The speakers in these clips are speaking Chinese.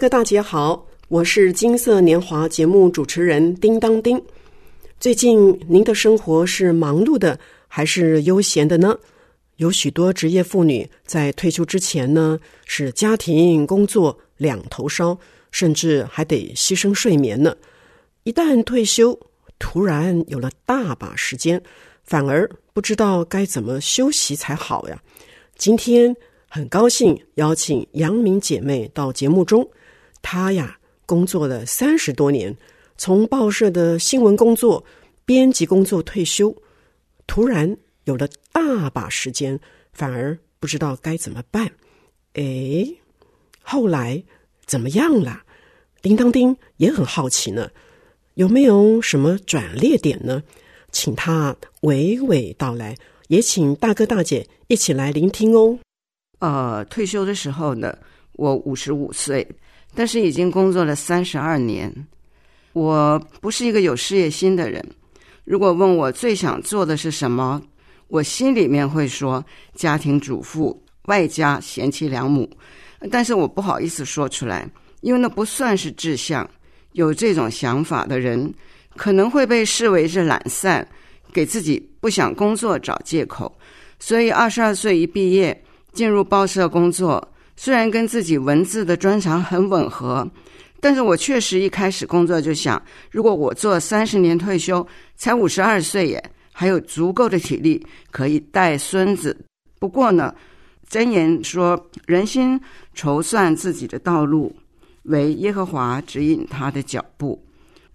各位大姐好，我是金色年华节目主持人叮当叮。最近您的生活是忙碌的还是悠闲的呢？有许多职业妇女在退休之前呢，是家庭工作两头烧，甚至还得牺牲睡眠呢。一旦退休，突然有了大把时间，反而不知道该怎么休息才好呀。今天很高兴邀请杨明姐妹到节目中。他呀，工作了三十多年，从报社的新闻工作、编辑工作退休，突然有了大把时间，反而不知道该怎么办。哎，后来怎么样了？叮当叮也很好奇呢，有没有什么转捩点呢？请他娓娓道来，也请大哥大姐一起来聆听哦。呃，退休的时候呢，我五十五岁。但是已经工作了三十二年，我不是一个有事业心的人。如果问我最想做的是什么，我心里面会说家庭主妇外加贤妻良母，但是我不好意思说出来，因为那不算是志向。有这种想法的人，可能会被视为是懒散，给自己不想工作找借口。所以二十二岁一毕业，进入报社工作。虽然跟自己文字的专长很吻合，但是我确实一开始工作就想，如果我做三十年退休，才五十二岁耶，还有足够的体力可以带孙子。不过呢，箴言说，人心筹算自己的道路，为耶和华指引他的脚步。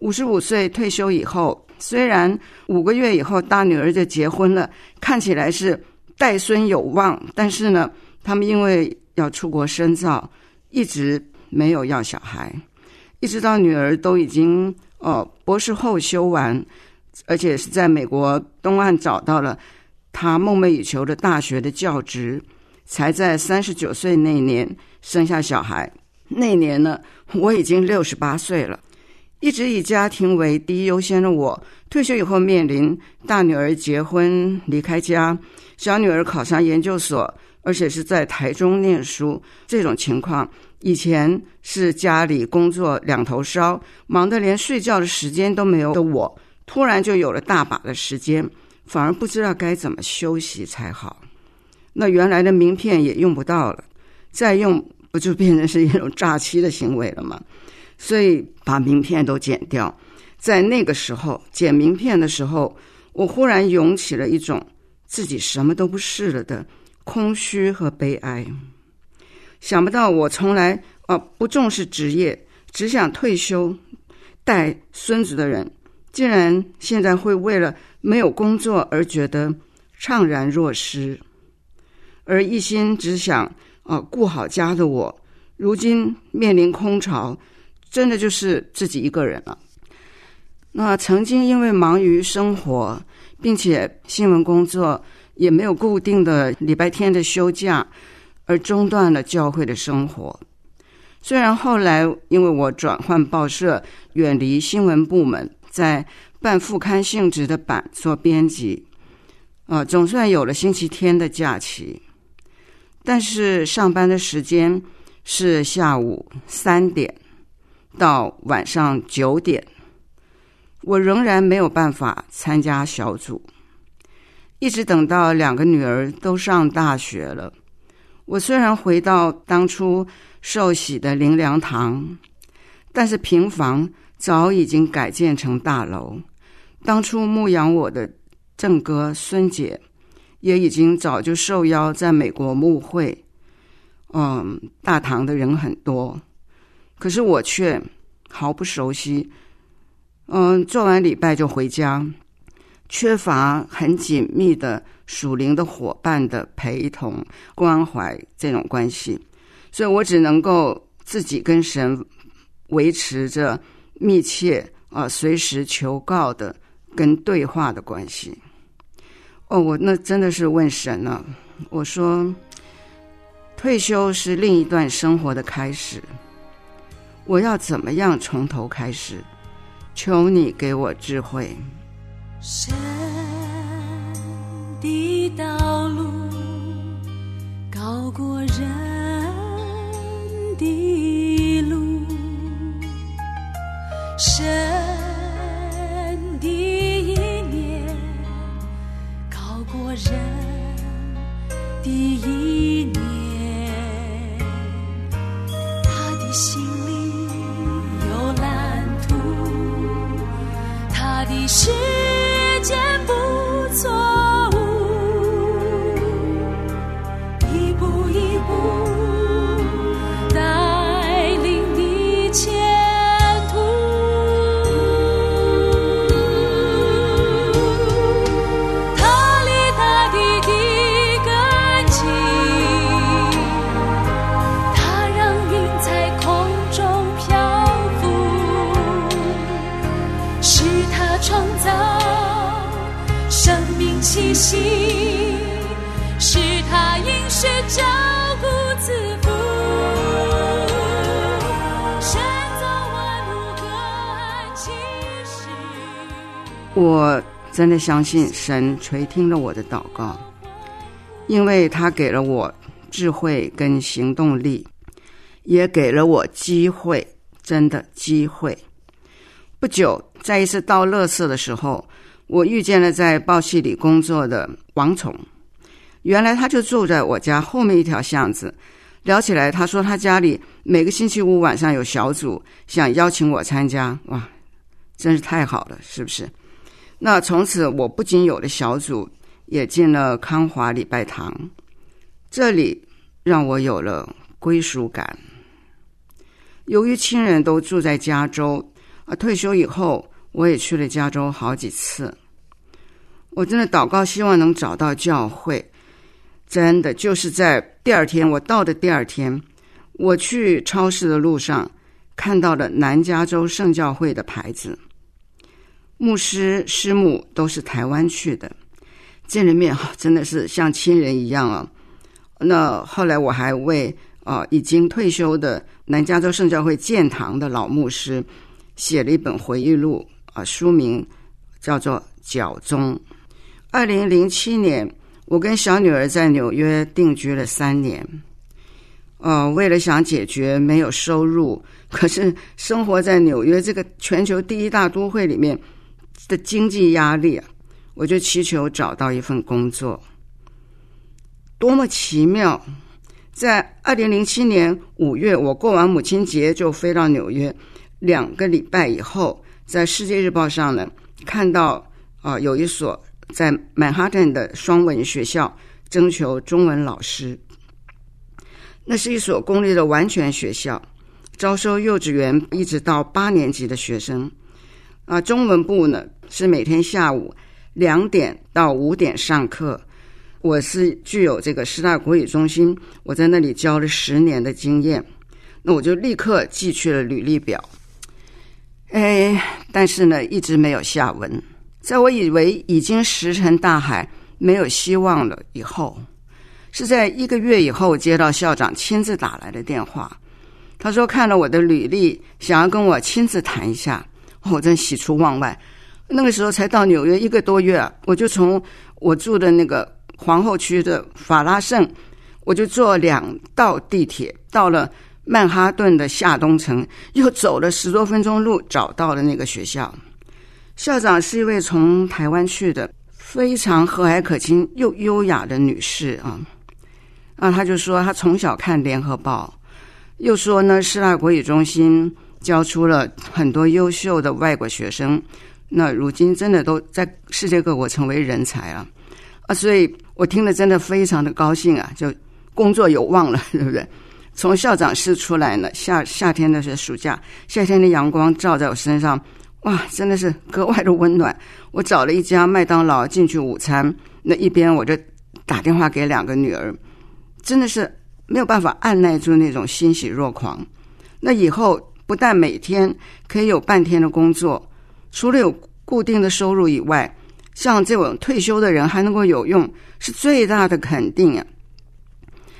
五十五岁退休以后，虽然五个月以后大女儿就结婚了，看起来是带孙有望，但是呢，他们因为要出国深造，一直没有要小孩，一直到女儿都已经哦博士后修完，而且是在美国东岸找到了她梦寐以求的大学的教职，才在三十九岁那年生下小孩。那年呢，我已经六十八岁了。一直以家庭为第一优先的我，退休以后面临大女儿结婚离开家，小女儿考上研究所。而且是在台中念书，这种情况以前是家里工作两头烧，忙得连睡觉的时间都没有的我，突然就有了大把的时间，反而不知道该怎么休息才好。那原来的名片也用不到了，再用不就变成是一种诈欺的行为了吗？所以把名片都剪掉。在那个时候剪名片的时候，我忽然涌起了一种自己什么都不是了的。空虚和悲哀，想不到我从来啊不重视职业，只想退休带孙子的人，竟然现在会为了没有工作而觉得怅然若失，而一心只想啊顾好家的我，如今面临空巢，真的就是自己一个人了。那曾经因为忙于生活，并且新闻工作。也没有固定的礼拜天的休假，而中断了教会的生活。虽然后来因为我转换报社，远离新闻部门，在半副刊性质的版做编辑，啊，总算有了星期天的假期。但是上班的时间是下午三点到晚上九点，我仍然没有办法参加小组。一直等到两个女儿都上大学了，我虽然回到当初受洗的灵粮堂，但是平房早已经改建成大楼。当初牧养我的正哥孙姐，也已经早就受邀在美国牧会。嗯，大堂的人很多，可是我却毫不熟悉。嗯，做完礼拜就回家。缺乏很紧密的属灵的伙伴的陪同关怀这种关系，所以我只能够自己跟神维持着密切啊，随时求告的跟对话的关系。哦，我那真的是问神了，我说退休是另一段生活的开始，我要怎么样从头开始？求你给我智慧。神的道路高过人的路，神的意念高过人的意我真的相信神垂听了我的祷告，因为他给了我智慧跟行动力，也给了我机会，真的机会。不久，在一次倒垃圾的时候，我遇见了在报系里工作的王宠。原来他就住在我家后面一条巷子。聊起来，他说他家里每个星期五晚上有小组，想邀请我参加。哇，真是太好了，是不是？那从此，我不仅有了小组，也进了康华礼拜堂，这里让我有了归属感。由于亲人都住在加州，啊，退休以后我也去了加州好几次。我真的祷告，希望能找到教会。真的就是在第二天，我到的第二天，我去超市的路上看到了南加州圣教会的牌子。牧师师母都是台湾去的，见了面哈，真的是像亲人一样啊。那后来我还为啊已经退休的南加州圣教会建堂的老牧师写了一本回忆录啊，书名叫做《脚踪》。二零零七年，我跟小女儿在纽约定居了三年。呃，为了想解决没有收入，可是生活在纽约这个全球第一大都会里面的经济压力，我就祈求找到一份工作。多么奇妙！在二零零七年五月，我过完母亲节就飞到纽约，两个礼拜以后，在《世界日报》上呢看到啊、有一所在曼哈顿的双文学校征求中文老师。那是一所公立的完全学校，招收幼稚园一直到八年级的学生。啊，中文部呢是每天下午两点到五点上课。我是具有这个师大国语中心，我在那里教了十年的经验，那我就立刻寄去了履历表。哎，但是呢，一直没有下文。在我以为已经石沉大海、没有希望了以后，是在一个月以后接到校长亲自打来的电话，他说看了我的履历，想要跟我亲自谈一下。我真喜出望外。那个时候才到纽约一个多月啊，我就从我住的那个皇后区的法拉盛，我就坐两道地铁到了曼哈顿的下东城，又走了十多分钟路找到了那个学校。校长是一位从台湾去的非常和蔼可亲又优雅的女士啊。啊，她就说她从小看《联合报》，又说呢，师大国语中心教出了很多优秀的外国学生，那如今真的都在世界各国成为人才了啊！所以我听了真的非常的高兴啊，就工作有望了，对不对？从校长室出来呢，夏夏天的是暑假，夏天的阳光照在我身上，哇，真的是格外的温暖。我找了一家麦当劳进去午餐，那一边我就打电话给两个女儿，真的是没有办法按耐住那种欣喜若狂。那以后不但每天可以有半天的工作，除了有固定的收入以外，像这种退休的人还能够有用，是最大的肯定啊！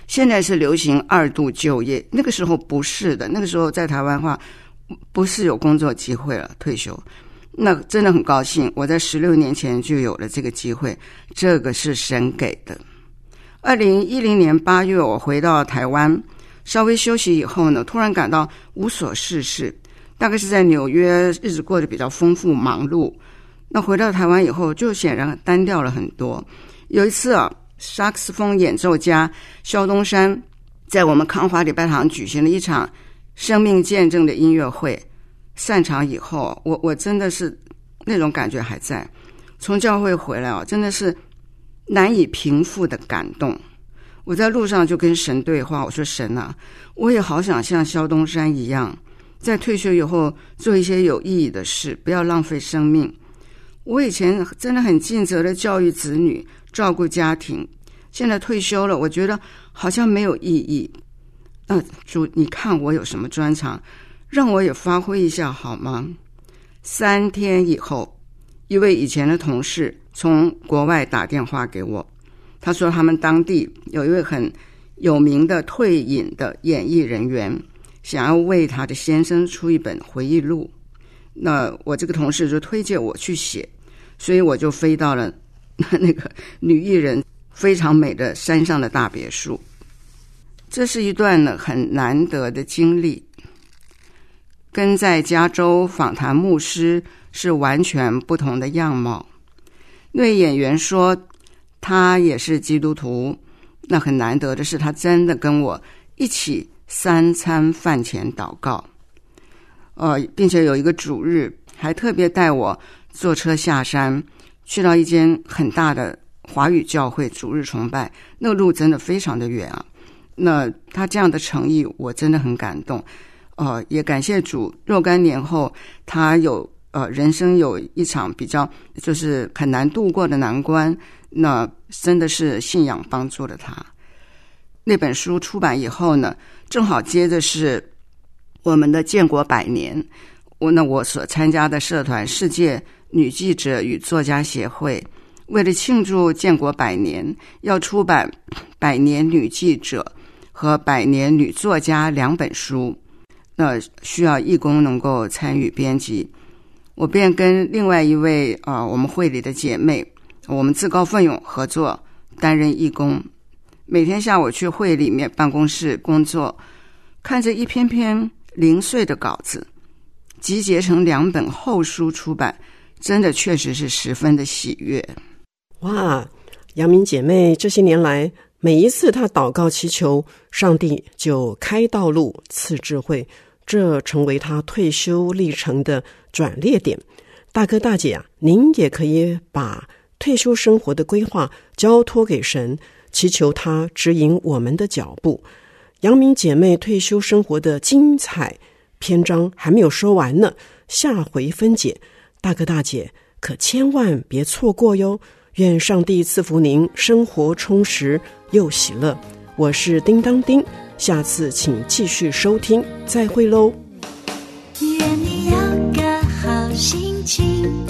现在是流行二度就业，那个时候不是的，那个时候在台湾话不是有工作机会了，退休，那真的很高兴。我在十六年前就有了这个机会，这个是神给的。二零一零年八月，我回到台湾，稍微休息以后呢，突然感到无所事事，大概是在纽约日子过得比较丰富忙碌。那回到台湾以后，就显然单调了很多。有一次啊。萨克斯风演奏家肖东山在我们康华礼拜堂举行了一场生命见证的音乐会。散场以后，我我真的是那种感觉还在。从教会回来啊，真的是难以平复的感动。我在路上就跟神对话，我说：“神啊，我也好想像肖东山一样，在退休以后做一些有意义的事，不要浪费生命。我以前真的很尽责的教育子女。”照顾家庭，现在退休了，我觉得好像没有意义。那主，你看我有什么专长，让我也发挥一下好吗？三天以后，一位以前的同事从国外打电话给我，他说他们当地有一位很有名的退隐的演艺人员，想要为他的先生出一本回忆录。那我这个同事就推荐我去写，所以我就飞到了。那个女艺人非常美的山上的大别墅，这是一段呢很难得的经历。跟在加州访谈牧师是完全不同的样貌。那位演员说他也是基督徒，那很难得的是他真的跟我一起三餐饭前祷告，呃，并且有一个主日还特别带我坐车下山。去到一间很大的华语教会主日崇拜，那路真的非常的远啊。那他这样的诚意，我真的很感动。呃，也感谢主，若干年后他有呃人生有一场比较就是很难度过的难关，那真的是信仰帮助了他。那本书出版以后呢，正好接着是我们的建国百年。我那我所参加的社团世界。女记者与作家协会为了庆祝建国百年，要出版《百年女记者》和《百年女作家》两本书，那需要义工能够参与编辑。我便跟另外一位啊，我们会里的姐妹，我们自告奋勇合作担任义工，每天下午去会里面办公室工作，看着一篇篇零碎的稿子集结成两本厚书出版。真的确实是十分的喜悦，哇！杨明姐妹这些年来，每一次她祷告祈求，上帝就开道路赐智慧，这成为她退休历程的转捩点。大哥大姐啊，您也可以把退休生活的规划交托给神，祈求他指引我们的脚步。杨明姐妹退休生活的精彩篇章还没有说完呢，下回分解。大哥大姐，可千万别错过哟！愿上帝赐福您，生活充实又喜乐。我是叮当叮，下次请继续收听，再会喽。愿你有个好心情，